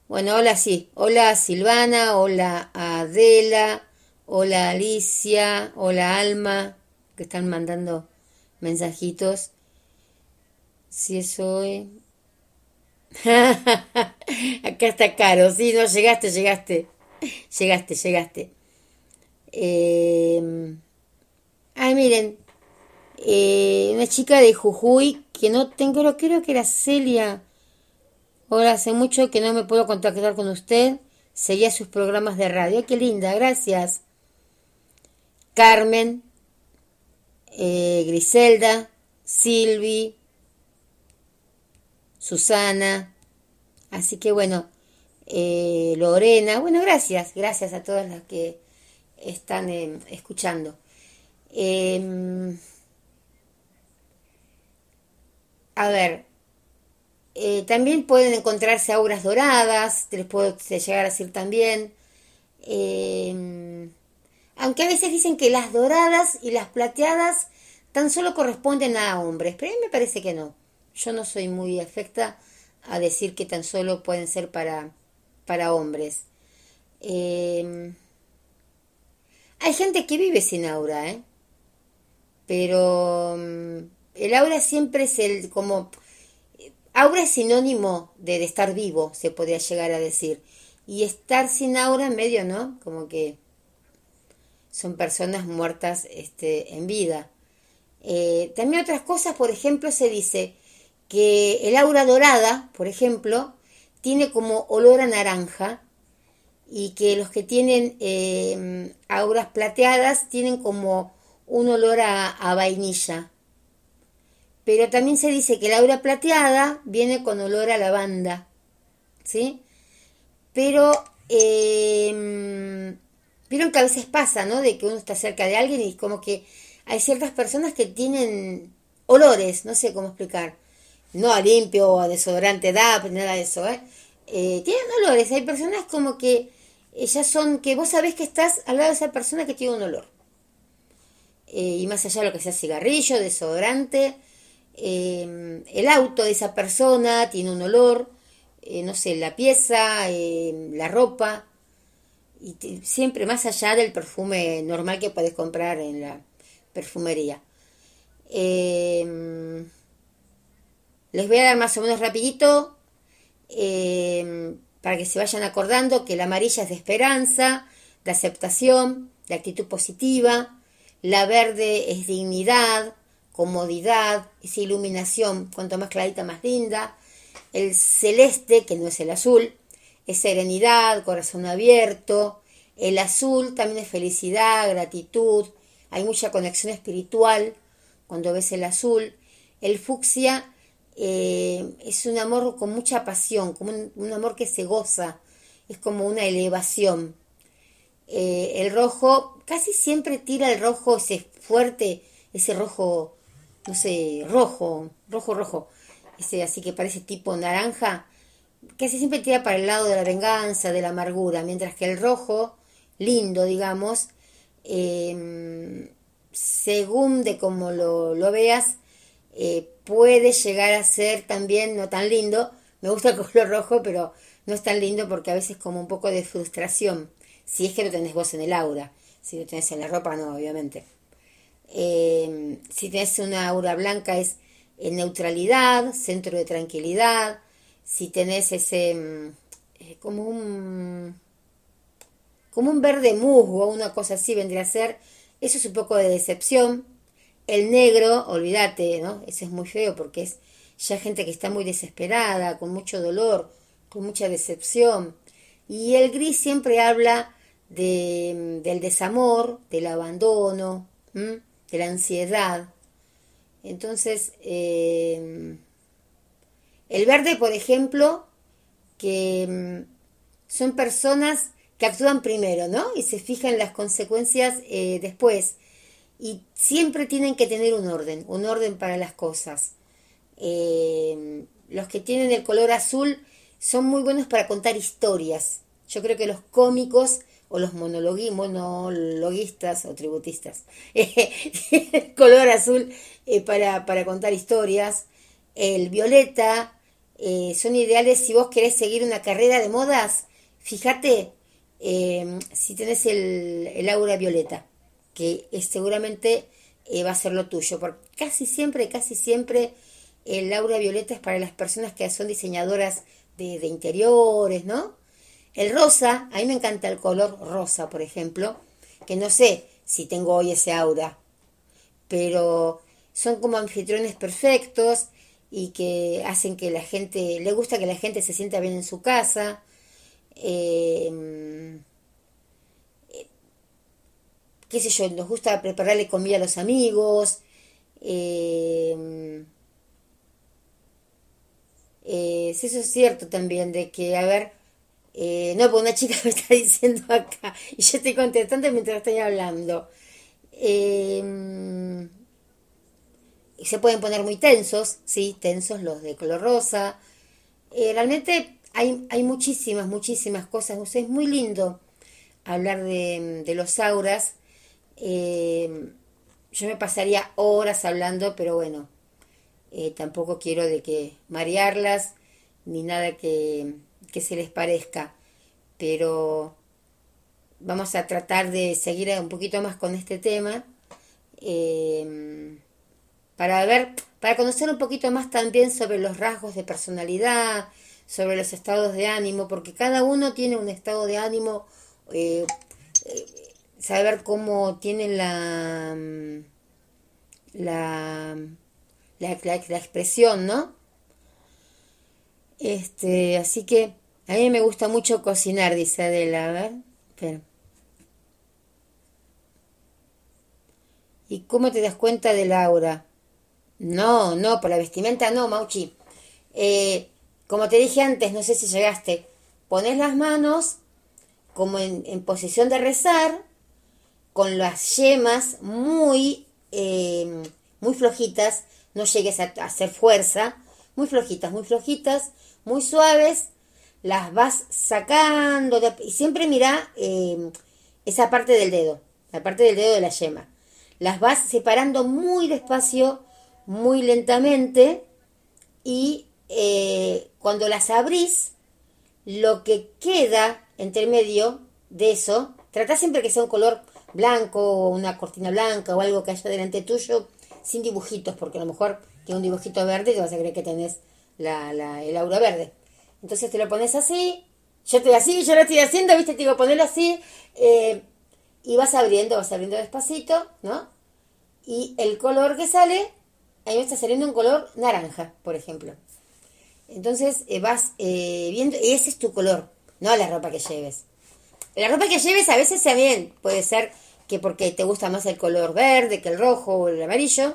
Bueno, hola sí, hola Silvana, hola Adela, hola Alicia, hola Alma, que están mandando mensajitos. Si es hoy. (laughs) Acá está caro, sí, no, llegaste, llegaste. Llegaste, llegaste. Eh... Ay, miren, eh, una chica de Jujuy que no tengo, creo que era Celia. Ahora hace mucho que no me puedo contactar con usted. seguía sus programas de radio. ¡Qué linda! Gracias. Carmen, eh, Griselda, Silvi, Susana. Así que bueno, eh, Lorena. Bueno, gracias. Gracias a todas las que están eh, escuchando. Em, a ver, eh, también pueden encontrarse auras doradas, te les puedo llegar a decir también. Em, aunque a veces dicen que las doradas y las plateadas tan solo corresponden a hombres, pero a mí me parece que no. Yo no soy muy afecta a decir que tan solo pueden ser para, para hombres. Em, hay gente que vive sin aura, ¿eh? Pero mm, el aura siempre es el como Aura es sinónimo de, estar vivo, se podría llegar a decir. Y estar sin aura en medio, ¿no? Como que son personas muertas este, en vida. Eh, también otras cosas, por ejemplo, se dice que el aura dorada, por ejemplo, tiene como olor a naranja y que los que tienen eh, auras plateadas tienen como un olor a vainilla. Pero también se dice que la aura plateada viene con olor a lavanda, ¿sí? Pero eh, vieron que a veces pasa, ¿no? De que uno está cerca de alguien y como que hay ciertas personas que tienen olores, no sé cómo explicar. No a limpio o a desodorante DAP, nada de eso, ¿eh? ¿eh? tienen olores, hay personas como que ellas son, que vos sabés que estás al lado de esa persona que tiene un olor. Eh, y más allá de lo que sea cigarrillo, desodorante, Em, el auto de esa persona tiene un olor, eh, no sé, la pieza, la ropa, y siempre más allá del perfume normal que puedes comprar en la perfumería. Les voy a dar más o menos rapidito para que se vayan acordando que la amarilla es de esperanza, de aceptación, de actitud positiva, la verde es dignidad, comodidad, esa iluminación, cuanto más clarita, más linda. El celeste, que no es el azul, es serenidad, corazón abierto. El azul también es felicidad, gratitud. Hay mucha conexión espiritual cuando ves el azul. El fucsia eh, es un amor con mucha pasión, como un, amor que se goza, es como una elevación. Eh, el rojo casi siempre tira el rojo ese fuerte, ese rojo no sé, rojo, rojo, rojo, ese así que parece tipo naranja, casi siempre tira para el lado de la venganza, de la amargura, mientras que el rojo, lindo, digamos, em, según de como lo, lo veas, eh, puede llegar a ser también no tan lindo. Me gusta el (laughs) color rojo, pero no es tan lindo porque a veces como un poco de frustración, si es que lo tenés vos en el aura, si lo tenés en la ropa, no, obviamente. Eh, si tenés una aura blanca es en neutralidad, centro de tranquilidad. Si tenés ese mm, eh, como un como un verde musgo, una cosa así vendría a ser, eso es un poco de decepción. El negro, olvídate, ¿no? Ese es muy feo porque es ya gente que está muy desesperada, con mucho dolor, con mucha decepción. Y el gris siempre habla de, del desamor, del abandono de la ansiedad. Entonces, eh, el verde, por ejemplo, que mm, son personas que actúan primero, ¿no? Y se fijan las consecuencias eh, después. Y siempre tienen que tener un orden, un orden para las cosas. Eh, los que tienen el color azul son muy buenos para contar historias. Yo creo que los cómicos o los monologuistas o tributistas. (laughs) color azul eh, para, contar historias. El violeta eh, son ideales si vos querés seguir una carrera de modas. Fíjate em, si tenés el, aura violeta, que es, seguramente eh, va a ser lo tuyo, porque casi siempre, casi siempre el aura violeta es para las personas que son diseñadoras de, interiores, ¿no? El rosa, a mí me encanta el color rosa, por ejemplo, que no sé si tengo hoy ese aura, pero son como anfitriones perfectos y que hacen que la gente, le gusta que la gente se sienta bien en su casa. eh, qué sé yo, nos gusta prepararle comida a los amigos, eh, eh, eso es cierto también, de que, a ver, eh, no, pues una chica (laughs) me está diciendo acá, y yo estoy contestando mientras estoy hablando. Eh, se pueden poner muy tensos, sí, tensos los de color rosa. Eh, realmente hay, hay muchísimas, muchísimas cosas. es muy lindo hablar de, de los auras. Eh, yo me pasaría horas hablando, pero bueno, eh, tampoco quiero de que marearlas ni nada que, que se les parezca. Pero vamos a tratar de seguir un poquito más con este tema. Eh, para ver, para conocer un poquito más también sobre los rasgos de personalidad, sobre los estados de ánimo, porque cada uno tiene un estado de ánimo, eh, eh, saber cómo tiene la, mm, la, expresión, ¿no? Este, así que a mí me gusta mucho cocinar, dice Adela, a ver. ¿Y cómo te das cuenta de Laura? No, no, por la vestimenta no, Mauchi. Eh, como te dije antes, no sé si llegaste, pones las manos como en, posición de rezar, con las yemas muy, eh, muy flojitas, no llegues a, hacer fuerza, muy flojitas, muy flojitas, muy suaves, las vas sacando y siempre mira eh, esa parte del dedo, la parte del dedo de la yema. Las vas separando muy despacio muy lentamente y eh, cuando las abrís, lo que queda entre medio de eso, trata siempre que sea un color blanco o una cortina blanca o algo que haya delante tuyo, sin dibujitos, porque a lo mejor tiene un dibujito verde y te vas a creer que tenés la, la, el aura verde. Entonces te lo pones así, yo estoy así, yo lo estoy haciendo, viste, te digo, ponerlo así, eh, y vas abriendo, vas abriendo despacito, ¿no? Y el color que sale a mí me está saliendo un color naranja, por ejemplo. Entonces eh, vas eh, viendo, y ese es tu color, no la ropa que lleves. La ropa que lleves a veces también puede ser que porque te gusta más el color verde que el rojo o el amarillo.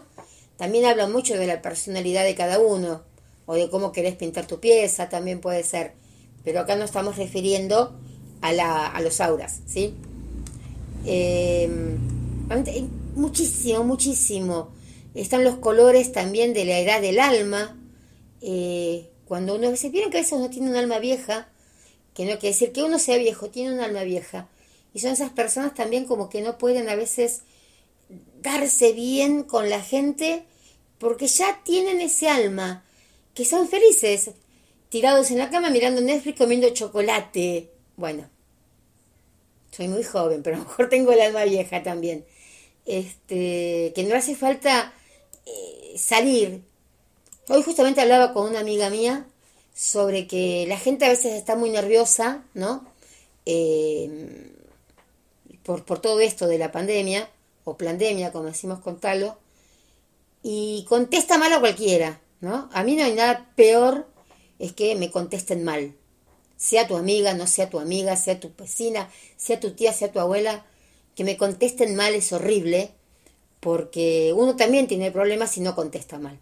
También habla mucho de la personalidad de cada uno o de cómo querés pintar tu pieza, también puede ser. Pero acá no estamos refiriendo a, la, a los auras, ¿sí? Eh, muchísimo, muchísimo están los colores también de la edad del alma. Eh, cuando uno se vieron que a veces tiene un alma vieja, que no quiere decir que uno sea viejo, tiene un alma vieja. Y son esas personas también como que no pueden a veces darse bien con la gente porque ya tienen ese alma, que son felices, tirados en la cama mirando Netflix comiendo chocolate. Bueno, soy muy joven, pero a lo mejor (laughs) tengo el alma vieja también. Este, que no hace falta eh, salir. Hoy justamente hablaba con una amiga mía sobre que la gente a veces está muy nerviosa, ¿no? Eh, por, todo esto de la pandemia, o pandemia, como decimos contarlo, y contesta mal a cualquiera, ¿no? A mí no hay nada peor es que me contesten mal. Sea tu amiga, no sea tu amiga, sea tu vecina, sea tu tía, sea tu abuela, que me contesten mal es horrible porque uno también tiene problemas si no contesta mal.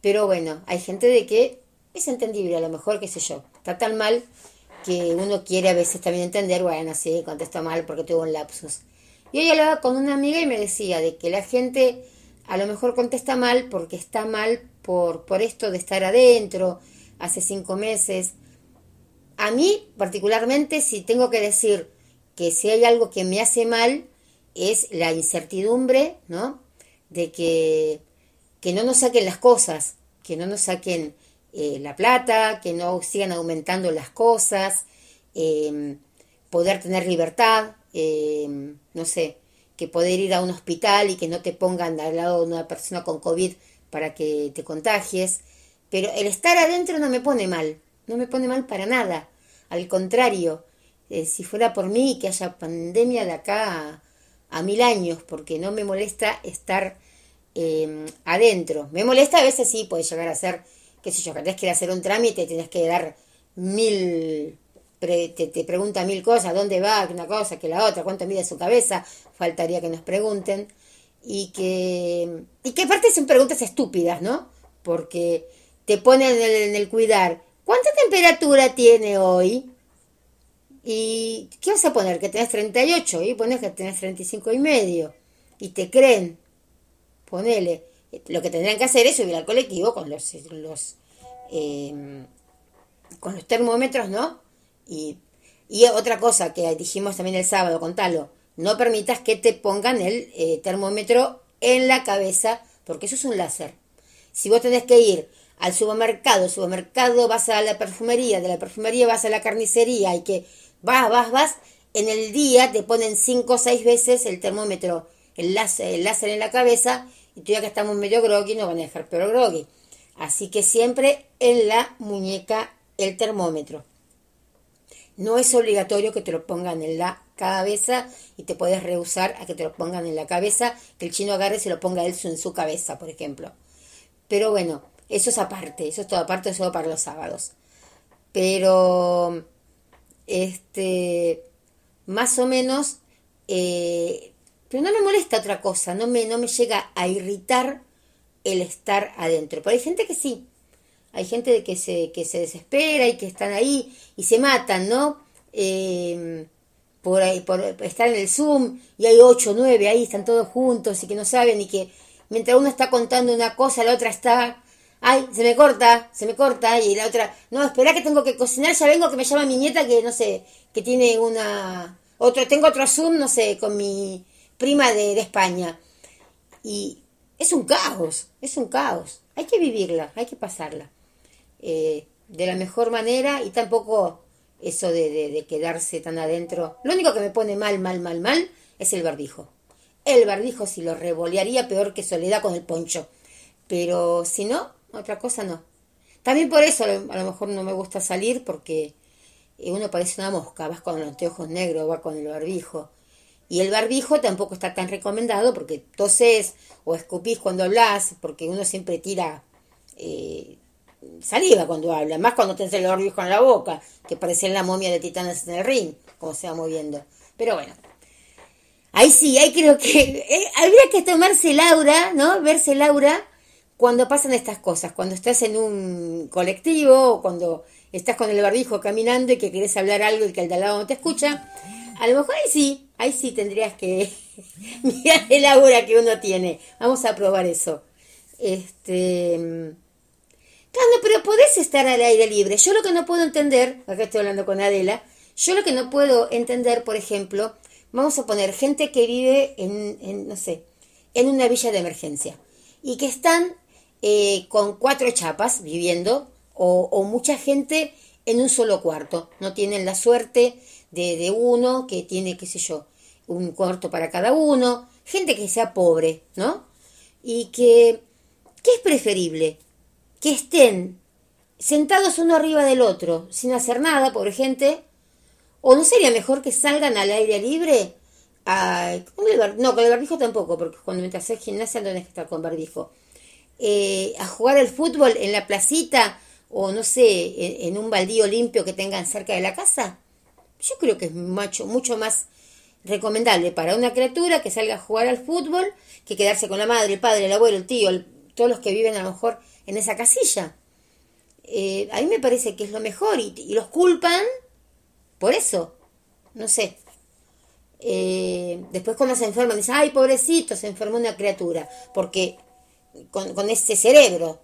Pero bueno, hay gente de que es entendible, a lo mejor, qué sé yo, está tan mal que uno quiere a veces también entender, bueno, sí, contesta mal porque tuvo un lapsus. Y hoy hablaba con una amiga y me decía de que la gente a lo mejor contesta mal porque está mal por, por esto de estar adentro hace cinco meses. A mí, particularmente, si tengo que decir que si hay algo que me hace mal, es la incertidumbre, ¿no? De que, que no nos saquen las cosas, que no nos saquen eh, la plata, que no sigan aumentando las cosas, em, poder tener libertad, em, no sé, que poder ir a un hospital y que no te pongan al lado de una persona con COVID para que te contagies. Pero el estar adentro no me pone mal, no me pone mal para nada. Al contrario, eh, si fuera por mí que haya pandemia de acá a mil años porque no me molesta estar em, adentro. Me molesta a veces sí, puede llegar a ser, qué sé yo, que tenés que ir a hacer un trámite, tenés que dar mil te, pregunta mil cosas, dónde va, una cosa, que la otra, cuánto mide su cabeza, faltaría que nos pregunten. Y que, y que aparte son preguntas estúpidas, ¿no? Porque te ponen en el, en el cuidar, ¿cuánta temperatura tiene hoy? ¿Y qué vas a poner? Que tenés 38 y pones que tenés 35 y medio. Y te creen. Ponele. Lo que tendrán que hacer es subir al colectivo con los, los em, con los termómetros, ¿no? Y, y, otra cosa que dijimos también el sábado, contalo, no permitas que te pongan el eh, termómetro en la cabeza, porque eso es un láser. Si vos tenés que ir al supermercado, supermercado vas a la perfumería, de la perfumería vas a la carnicería y que vas, vas, vas, en el día te ponen cinco o seis veces el termómetro, el láser, el láser en la cabeza, y tú ya que estamos medio groggy nos van a dejar pero groggy. Así que siempre en la muñeca el termómetro. No es obligatorio que te lo pongan en la cabeza y te puedes rehusar a que te lo pongan en la cabeza, que el chino agarre y se lo ponga él en su cabeza, por ejemplo. Pero bueno, eso es aparte, eso es todo aparte, solo para los sábados. Pero este, más o menos, eh, pero no me molesta otra cosa, no me, no me llega a irritar el estar adentro. Pero hay gente que sí, hay gente que se, que se desespera y que están ahí y se matan, ¿no? Eh, por, por estar en el Zoom y hay ocho, nueve ahí, están todos juntos y que no saben y que mientras uno está contando una cosa, la otra está ay, se me corta, se me corta, y la otra, no, espera que tengo que cocinar, ya vengo que me llama mi nieta que no sé, que tiene una, otro, tengo otro Zoom, no sé, con mi prima de, España. Y es un caos, es un caos. Hay que vivirla, hay que pasarla. Eh, de la mejor manera y tampoco eso de, de, quedarse tan adentro. Lo único que me pone mal, mal, mal, mal es el barbijo. El barbijo si lo revolearía peor que Soledad con el poncho. Pero si no, otra cosa no. También por eso a lo mejor no me gusta salir porque eh, uno parece una mosca, vas con los anteojos negros, vas con el barbijo. Y el barbijo tampoco está tan recomendado porque toses o escupís cuando hablas, porque uno siempre tira eh, saliva cuando habla, más cuando tenés el barbijo en la boca, que parece la momia de titanes en el ring, como se va moviendo. Pero bueno, ahí sí, ahí creo que eh, habría que tomarse Laura, ¿no? Verse Laura cuando pasan estas cosas, cuando estás en un colectivo o cuando estás con el barbijo caminando y que querés hablar algo y que el de al lado no te escucha, a lo mejor ahí sí, ahí sí tendrías que (laughs) mirar el aura que uno tiene. Vamos a probar eso. Este. Claro, pero podés estar al aire libre. Yo lo que no puedo entender, acá estoy hablando con Adela, yo lo que no puedo entender, por ejemplo, vamos a poner gente que vive en, no sé, en una villa de emergencia y que están eh, con cuatro chapas viviendo o, mucha gente en un solo cuarto. No tienen la suerte de, uno que tiene, qué sé yo, un cuarto para cada uno. Gente que sea pobre, ¿no? Y que, ¿qué es preferible? Que estén sentados uno arriba del otro, sin hacer nada, pobre gente. ¿O no sería mejor que salgan al aire libre? no, con el barbijo tampoco, porque cuando te haces gimnasia no tienes que estar con barbijo eh, a jugar al fútbol en la placita o no sé, en, un baldío limpio que tengan cerca de la casa, yo creo que es mucho, mucho más recomendable para una criatura que salga a jugar al fútbol que quedarse con la madre, el padre, el abuelo, el tío, todos los que viven a lo mejor en esa casilla. Eh, a mí me parece que es lo mejor y, los culpan por eso. No sé. Eh, después cuando se enferman dicen, ay, pobrecito, se enfermó una criatura. Porque con, ese cerebro.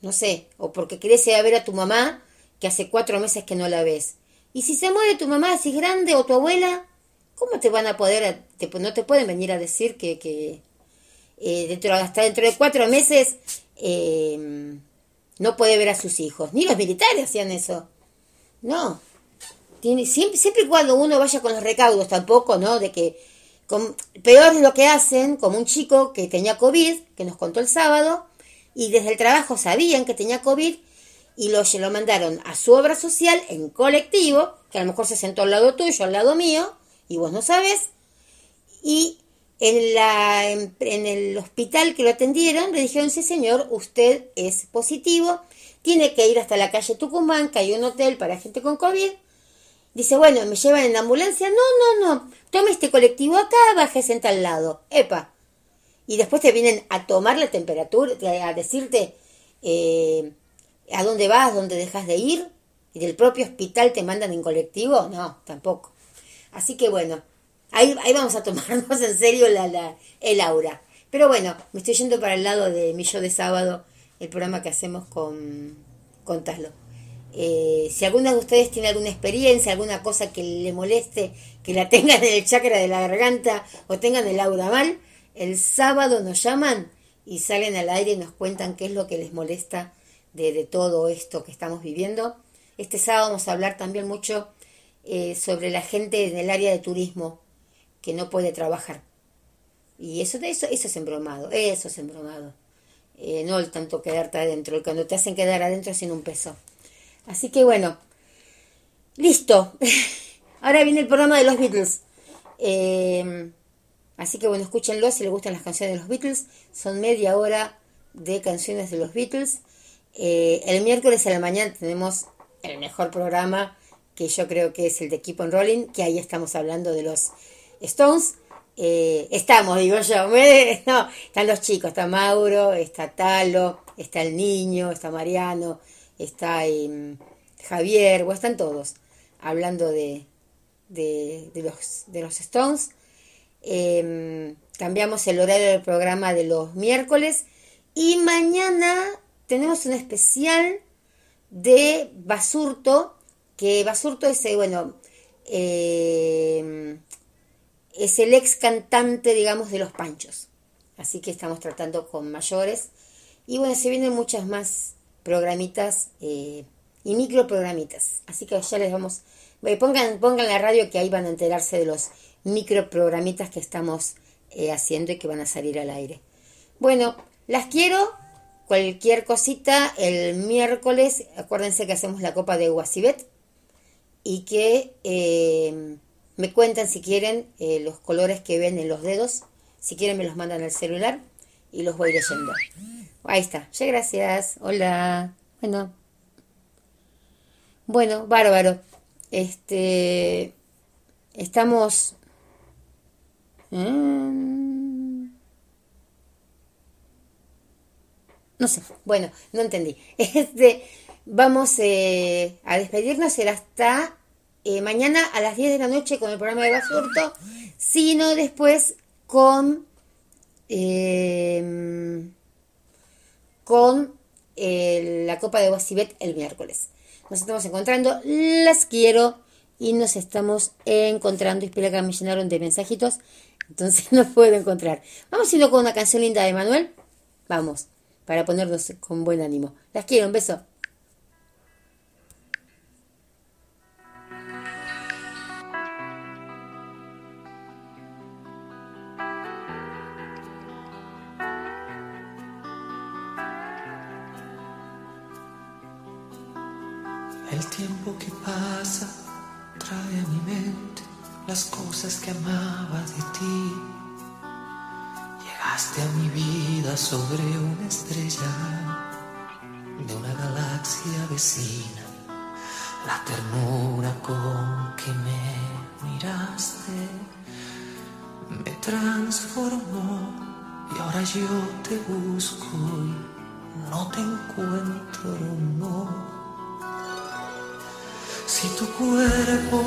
No sé, o porque querés ir a ver a tu mamá que hace cuatro meses que no la ves. Y si se muere tu mamá, si es grande, o tu abuela, ¿cómo te van a poder, no te pueden venir a decir que, que eh, dentro, hasta dentro de cuatro meses em, no puede ver a sus hijos? Ni los militares hacían eso. No. Tiene, siempre, siempre y cuando uno vaya con los recaudos tampoco, ¿no? De que peor es lo que hacen, como un chico que tenía COVID, que nos contó el sábado, y desde el trabajo sabían que tenía COVID y lo, lo mandaron a su obra social en colectivo, que a lo mejor se sentó al lado tuyo, al lado mío, y vos no sabes, y en, la, en, el hospital que lo atendieron le dijeron, sí señor, usted es positivo, tiene que ir hasta la calle Tucumán, que hay un hotel para gente con COVID, Dice, bueno, me llevan en la ambulancia. No, no, no. Tome este colectivo acá, bájese en tal lado. Epa. Y después te vienen a tomar la temperatura, a decirte eh, a dónde vas, dónde dejas de ir. Y del propio hospital te mandan en colectivo. No, tampoco. Así que bueno, ahí, ahí vamos a tomarnos (laughs) en serio la, la, el aura. Pero bueno, me estoy yendo para el lado de mi show de sábado, el programa que hacemos con, con Taslo. Eh, si alguna de ustedes tiene alguna experiencia, alguna cosa que le moleste, que la tengan en el chakra de la garganta o tengan el aura mal, el sábado nos llaman y salen al aire y nos cuentan qué es lo que les molesta de, todo esto que estamos viviendo. Este sábado vamos a hablar también mucho eh, sobre la gente en el área de turismo que no puede trabajar. Y eso, eso, eso es embromado, eso es embromado. Eh, no el tanto quedarte adentro, cuando te hacen quedar adentro sin un peso. Así que bueno, listo. (laughs) Ahora viene el programa de los Beatles. Eh, así que bueno, escúchenlo si les gustan las canciones de los Beatles. Son media hora de canciones de los Beatles. El miércoles a la mañana tenemos el mejor programa que yo creo que es el de Keep on Rolling, que ahí estamos hablando de los Stones. Eh, estamos, digo yo, (laughs) no, están los chicos, está Mauro, está Talo, está el niño, está Mariano, está em, Javier, están todos hablando de, de, los, de los Stones. Em, cambiamos el horario del programa de los miércoles y mañana tenemos un especial de Basurto que Basurto es, eh, bueno, eh, es el ex cantante, digamos, de Los Panchos. Así que estamos tratando con mayores. Y bueno, se vienen muchas más programitas eh, y microprogramitas. Así que ya les vamos... Pongan, pongan la radio que ahí van a enterarse de los microprogramitas que estamos haciendo y que van a salir al aire. Bueno, las quiero. Cualquier cosita el miércoles. Acuérdense que hacemos la copa de Guasibet y que eh, me cuentan si quieren eh, los colores que ven en los dedos. Si quieren me los mandan al celular y los voy leyendo. Ahí está. Ya gracias. Hola. Bueno. Bueno, bárbaro. Este estamos no sé. Bueno, no entendí. (laughs) Este vamos eh, a despedirnos será hasta eh, mañana a las 10 de la noche con el programa de Basurto, sino después con, eh, con eh, la Copa de Guasibet el miércoles. Nos estamos encontrando, las quiero y nos estamos encontrando. Espera que me llenaron de mensajitos, entonces (laughs) no puedo encontrar. Vamos a irnos con una canción linda de Manuel. Vamos, para ponernos con buen ánimo. Las quiero, un beso. El tiempo que pasa trae a mi mente las cosas que amaba de ti. Llegaste a mi vida sobre una estrella de una galaxia vecina. La ternura con que me miraste me transformó y ahora yo te busco y no te encuentro, no. Si tu cuerpo,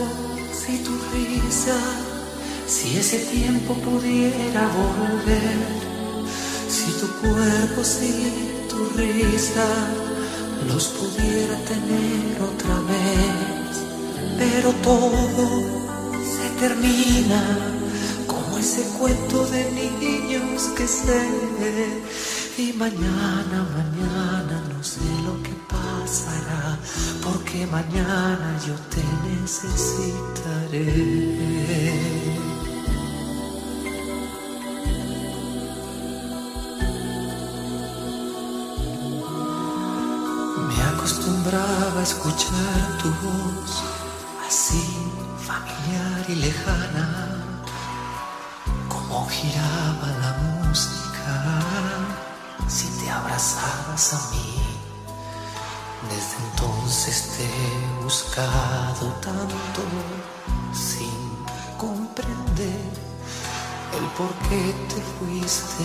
si tu risa, si ese tiempo pudiera volver, si tu cuerpo, si tu risa, los pudiera tener otra vez, pero todo se termina como ese cuento de niños que sé, y mañana, mañana no sé lo que pasará porque mañana yo te necesitaré. Escuchar tu voz así familiar y lejana, como giraba la música si te abrazabas a mí Desde entonces te he buscado tanto sin comprender el por qué te fuiste.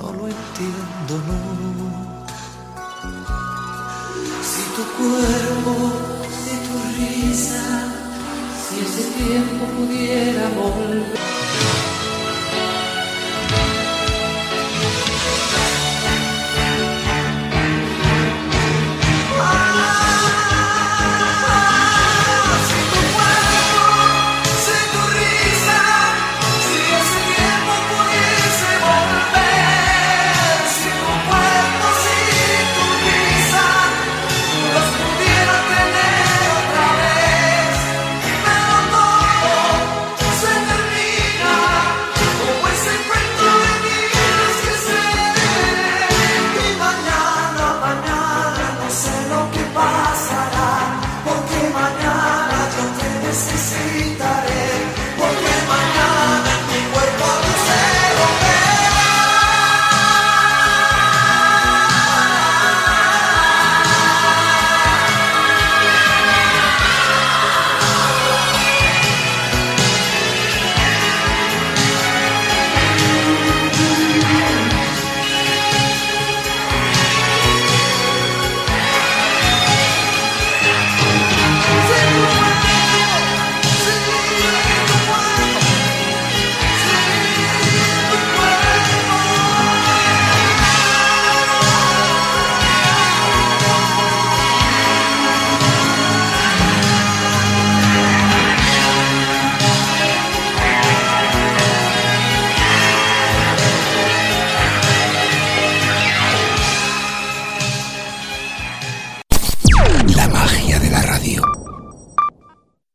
No lo entiendo, no. Tu cuerpo, si tu risa, si ese tiempo pudiera volver.